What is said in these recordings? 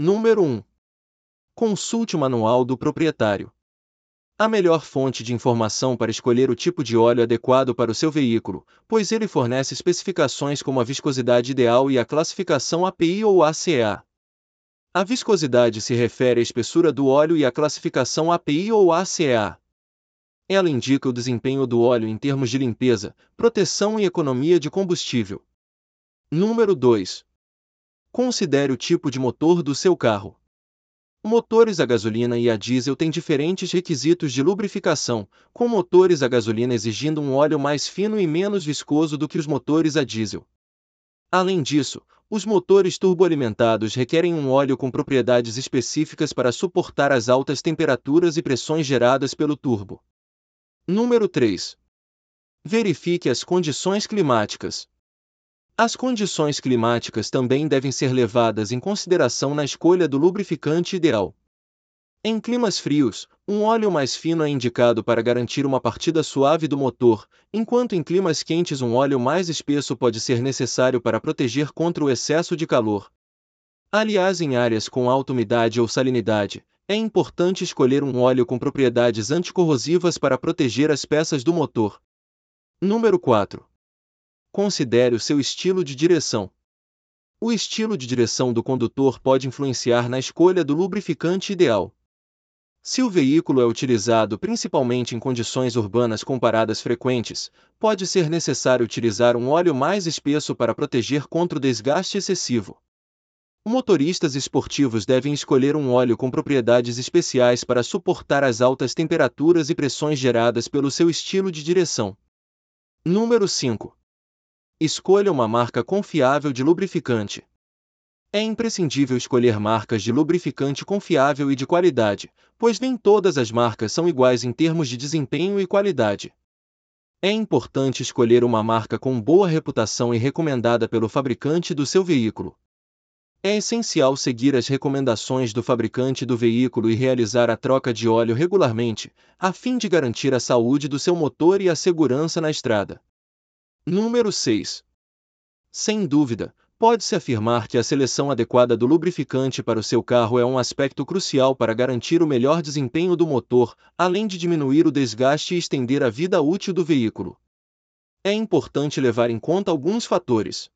Número 1. Consulte o manual do proprietário. A melhor fonte de informação para escolher o tipo de óleo adequado para o seu veículo, pois ele fornece especificações como a viscosidade ideal e a classificação API ou ACA. A viscosidade se refere à espessura do óleo e a classificação API ou ACA. Ela indica o desempenho do óleo em termos de limpeza, proteção e economia de combustível. Número 2. Considere o tipo de motor do seu carro. Motores a gasolina e a diesel têm diferentes requisitos de lubrificação, com motores a gasolina exigindo um óleo mais fino e menos viscoso do que os motores a diesel. Além disso, os motores turboalimentados requerem um óleo com propriedades específicas para suportar as altas temperaturas e pressões geradas pelo turbo. Número 3. Verifique as condições climáticas. As condições climáticas também devem ser levadas em consideração na escolha do lubrificante ideal. Em climas frios, um óleo mais fino é indicado para garantir uma partida suave do motor, enquanto em climas quentes um óleo mais espesso pode ser necessário para proteger contra o excesso de calor. Aliás, em áreas com alta umidade ou salinidade, é importante escolher um óleo com propriedades anticorrosivas para proteger as peças do motor. Número 4. Considere o seu estilo de direção. O estilo de direção do condutor pode influenciar na escolha do lubrificante ideal. Se o veículo é utilizado principalmente em condições urbanas com paradas frequentes, pode ser necessário utilizar um óleo mais espesso para proteger contra o desgaste excessivo. Motoristas esportivos devem escolher um óleo com propriedades especiais para suportar as altas temperaturas e pressões geradas pelo seu estilo de direção. Número 5. Escolha uma marca confiável de lubrificante. É imprescindível escolher marcas de lubrificante confiável e de qualidade, pois nem todas as marcas são iguais em termos de desempenho e qualidade. É importante escolher uma marca com boa reputação e recomendada pelo fabricante do seu veículo. É essencial seguir as recomendações do fabricante do veículo e realizar a troca de óleo regularmente, a fim de garantir a saúde do seu motor e a segurança na estrada. Número 6. Sem dúvida, pode-se afirmar que a seleção adequada do lubrificante para o seu carro é um aspecto crucial para garantir o melhor desempenho do motor, além de diminuir o desgaste e estender a vida útil do veículo. É importante levar em conta alguns fatores,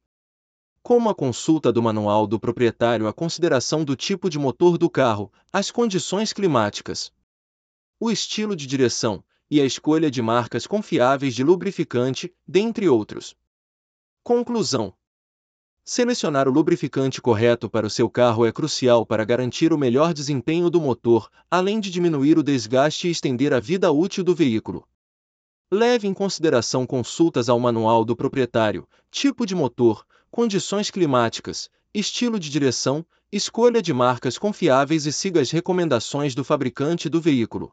como a consulta do manual do proprietário a consideração do tipo de motor do carro, as condições climáticas, o estilo de direção, e a escolha de marcas confiáveis de lubrificante, dentre outros. Conclusão: Selecionar o lubrificante correto para o seu carro é crucial para garantir o melhor desempenho do motor, além de diminuir o desgaste e estender a vida útil do veículo. Leve em consideração consultas ao manual do proprietário, tipo de motor, condições climáticas, estilo de direção, escolha de marcas confiáveis e siga as recomendações do fabricante do veículo.